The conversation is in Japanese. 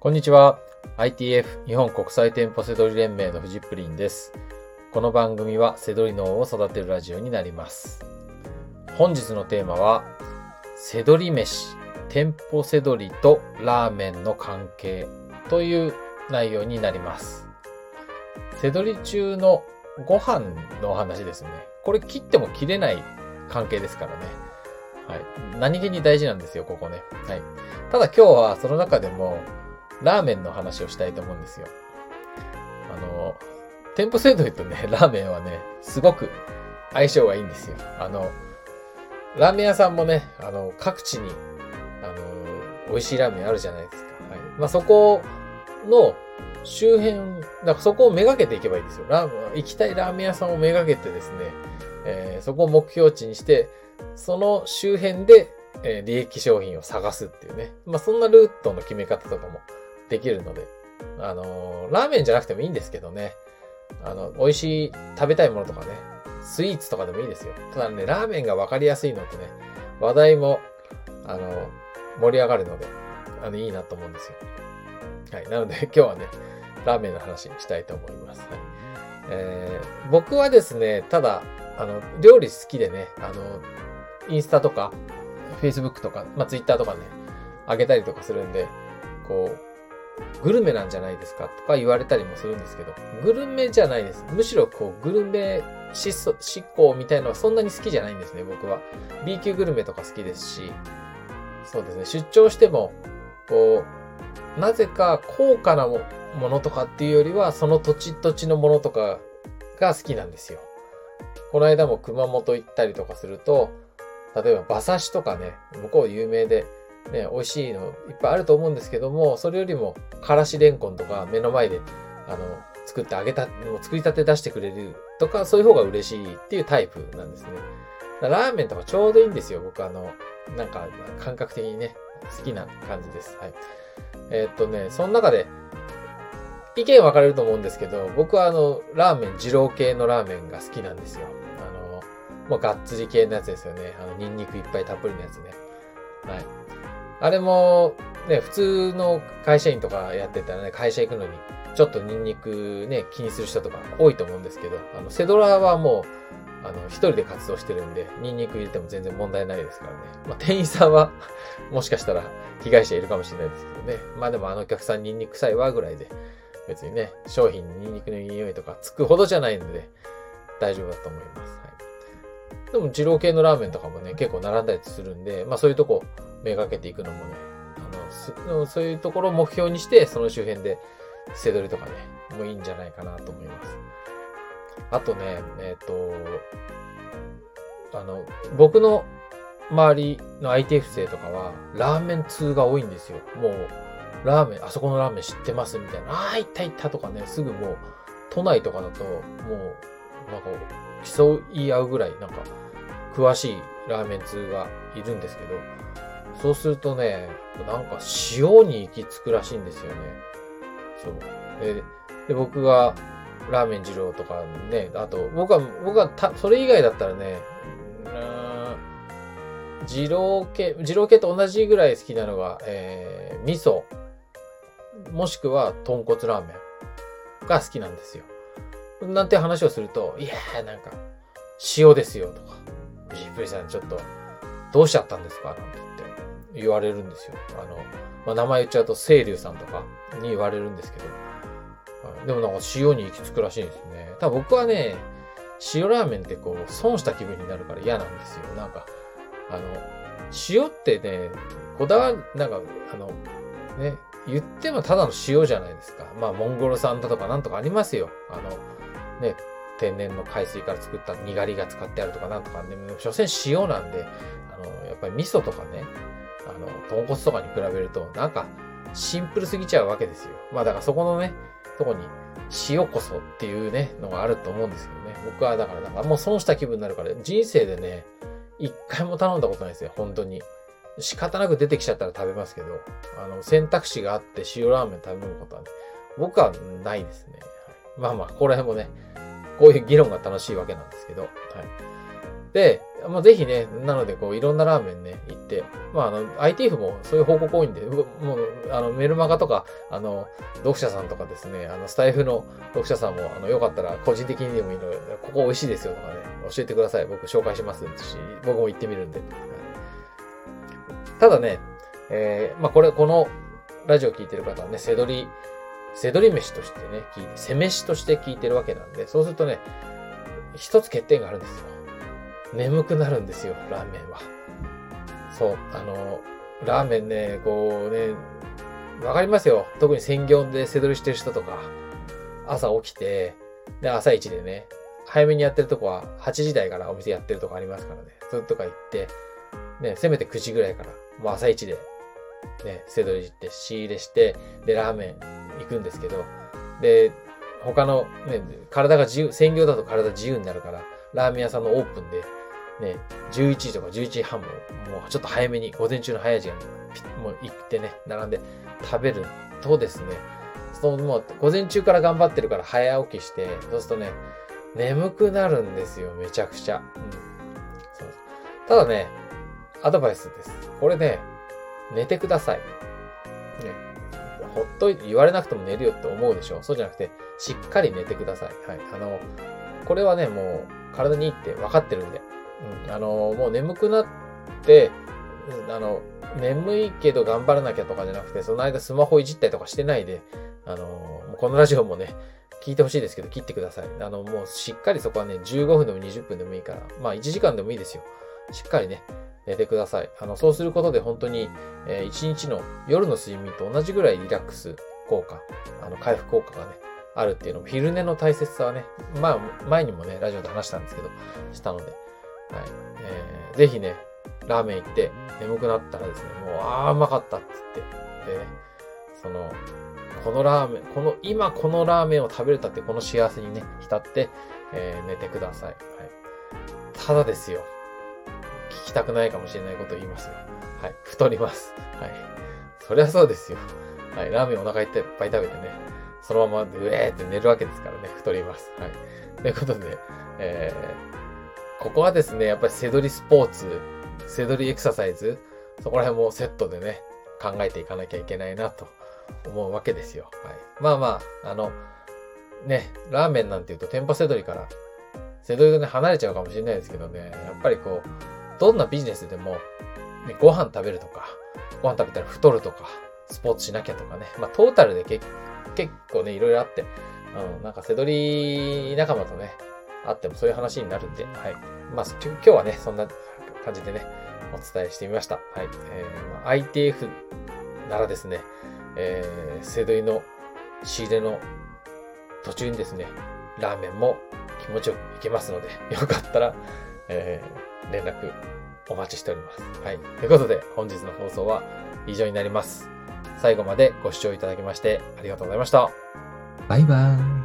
こんにちは。ITF 日本国際店舗セドリ連盟のフジプリンです。この番組はセドリ脳を育てるラジオになります。本日のテーマは、セドリ飯、店舗セドリとラーメンの関係という内容になります。セドリ中のご飯のお話ですね。これ切っても切れない関係ですからね。はい。何気に大事なんですよ、ここね。はい。ただ今日はその中でも、ラーメンの話をしたいと思うんですよ。あの、店舗制度で言うとね、ラーメンはね、すごく相性がいいんですよ。あの、ラーメン屋さんもね、あの、各地に、あの、美味しいラーメンあるじゃないですか。はい。まあ、そこの周辺、だからそこをめがけていけばいいんですよ。ラーメン、行きたいラーメン屋さんをめがけてですね、えーそこを目標値にして、その周辺で、えー利益商品を探すっていうね。まあ、そんなルートの決め方とかもできるので、あのラーメンじゃなくてもいいんですけどね。あの、美味しい、食べたいものとかね、スイーツとかでもいいですよ。ただね、ラーメンが分かりやすいのとね、話題も、あの、盛り上がるので、あの、いいなと思うんですよ。はい。なので、今日はね、ラーメンの話にしたいと思います。はい。えー僕はですね、ただ、あの、料理好きでね、あの、インスタとか、Facebook とか、まあ、Twitter とかね、上げたりとかするんで、こう、グルメなんじゃないですかとか言われたりもするんですけど、グルメじゃないです。むしろこう、グルメ思想思考みたいのはそんなに好きじゃないんですね、僕は。B 級グルメとか好きですし、そうですね、出張しても、こう、なぜか高価なものとかっていうよりは、その土地土地のものとかが好きなんですよ。この間も熊本行ったりとかすると、例えば馬刺しとかね、向こう有名で、ね、美味しいのいっぱいあると思うんですけども、それよりも、からしれんこんとか目の前で、あの、作ってあげた、もう作りたて出してくれるとか、そういう方が嬉しいっていうタイプなんですね。ラーメンとかちょうどいいんですよ、僕あの、なんか、感覚的にね、好きな感じです。はい。えーっとね、その中で、意見分かれると思うんですけど、僕はあの、ラーメン、二郎系のラーメンが好きなんですよ。あの、もうがっつり系のやつですよね。あの、ニンニクいっぱいたっぷりのやつね。はい。あれも、ね、普通の会社員とかやってたらね、会社行くのに、ちょっとニンニクね、気にする人とか多いと思うんですけど、あの、セドラはもう、あの、一人で活動してるんで、ニンニク入れても全然問題ないですからね。まあ、店員さんは、もしかしたら被害者いるかもしれないですけどね。まあでもあのお客さんニンニク臭いわぐらいで、別にね、商品にニンニクの匂いとかつくほどじゃないので、大丈夫だと思います。はい。でも、二郎系のラーメンとかもね、結構並んだりするんで、まあそういうとこめがけていくのもね、あの、そういうところを目標にして、その周辺で、背取りとかね、もういいんじゃないかなと思います。あとね、えっ、と、あの、僕の周りの ITF 生とかは、ラーメン通が多いんですよ。もう、ラーメン、あそこのラーメン知ってますみたいな。ああ、行った行ったとかね、すぐもう、都内とかだと、もう、なんか、競い合うぐらい、なんか、詳しいラーメン通がいるんですけど、そうするとね、なんか塩に行き着くらしいんですよね。そう。で、で僕が、ラーメン二郎とかね、あと、僕は、僕はた、それ以外だったらね、うん二郎系、二郎系と同じぐらい好きなのが、えー、味噌、もしくは豚骨ラーメンが好きなんですよ。なんて話をすると、いやーなんか、塩ですよとか、ジープリさんちょっと、どうしちゃったんですか？なんて言って言われるんですよ。あの、まあ、名前言っちゃうと、清流さんとかに言われるんですけど、でもなんか塩に行き着くらしいんですよね。ただ僕はね、塩ラーメンってこう、損した気分になるから嫌なんですよ。なんか、あの、塩ってね、こだわなんか、あの、ね、言ってもただの塩じゃないですか。まあ、モンゴル産だとかなんとかありますよ。あの、ね、天然の海水から作ったにがりが使ってあるとかなんとかね、所詮塩なんで、あの、やっぱり味噌とかね、豚骨とかに比べると、なんか、シンプルすぎちゃうわけですよ。まあだからそこのね、とこに塩こそっていうね、のがあると思うんですけどね。僕はだからなんかもう損した気分になるから、人生でね、一回も頼んだことないですよ、本当に。仕方なく出てきちゃったら食べますけど、あの、選択肢があって塩ラーメン食べることはね、僕はないですね。まあまあ、ここら辺もね、こういう議論が楽しいわけなんですけど、はい。で、まあ、ぜひね、なので、こう、いろんなラーメンね、行って、まあ、あの、ITF もそういう報告多いんで、もう、あの、メルマガとか、あの、読者さんとかですね、あの、スタイフの読者さんも、あの、よかったら、個人的にでもいいので、ここ美味しいですよとかね、教えてください。僕紹介しますし、僕も行ってみるんで。ただね、えー、まあ、これ、この、ラジオ聞いてる方はね、せどり、せどり飯としてね、聞いて、せ飯として聞いてるわけなんで、そうするとね、一つ欠点があるんですよ。眠くなるんですよ、ラーメンは。そう、あの、ラーメンね、こうね、わかりますよ。特に専業で背取りしてる人とか、朝起きて、で、朝一でね、早めにやってるとこは8時台からお店やってるとこありますからね。そういうとこ行って、ね、せめて9時ぐらいから、もう朝一で、ね、背取りして仕入れして、で、ラーメン行くんですけど、で、他の、ね、体が自由、専業だと体自由になるから、ラーメン屋さんのオープンで、ね、11時とか11時半も、もうちょっと早めに、午前中の早い時間に、もう行ってね、並んで食べるとですね、そのもう午前中から頑張ってるから早起きして、そうするとね、眠くなるんですよ、めちゃくちゃ。うん。そうただね、アドバイスです。これね、寝てください。ね。ほっといて言われなくても寝るよって思うでしょそうじゃなくて、しっかり寝てください。はい。あの、これはね、もう体にいいって分かってるんで。うん、あの、もう眠くなって、あの、眠いけど頑張らなきゃとかじゃなくて、その間スマホいじったりとかしてないで、あの、このラジオもね、聞いてほしいですけど、切ってください。あの、もうしっかりそこはね、15分でも20分でもいいから、まあ1時間でもいいですよ。しっかりね、寝てください。あの、そうすることで本当に、えー、1日の夜の睡眠と同じぐらいリラックス効果、あの、回復効果がね、あるっていうのも、昼寝の大切さはね、まあ、前にもね、ラジオで話したんですけど、したので、はい。えー、ぜひね、ラーメン行って眠くなったらですね、もう、ああ、うまかったって言って、で、ね、その、このラーメン、この、今このラーメンを食べれたってこの幸せにね、浸って、えー、寝てください。はい。ただですよ。聞きたくないかもしれないことを言いますよ。はい。太ります。はい。そりゃそうですよ。はい。ラーメンお腹いっぱい食べてね、そのままうえーって寝るわけですからね、太ります。はい。ということで、えー、ここはですね、やっぱり背取りスポーツ、背取りエクササイズ、そこら辺もセットでね、考えていかなきゃいけないなと思うわけですよ。はい。まあまあ、あの、ね、ラーメンなんて言うと店舗背取りから、背取りとね、離れちゃうかもしれないですけどね、やっぱりこう、どんなビジネスでも、ね、ご飯食べるとか、ご飯食べたら太るとか、スポーツしなきゃとかね、まあトータルで結構ね、いろいろあって、うん、なんか背取り仲間とね、あってもそういう話になるんで、はい。まあ、今日はね、そんな感じでね、お伝えしてみました。はい。えー、ま、ITF ならですね、えー、セドリの仕入れの途中にですね、ラーメンも気持ちよくいけますので、よかったら、えー、連絡お待ちしております。はい。ということで、本日の放送は以上になります。最後までご視聴いただきましてありがとうございました。バイバーイ。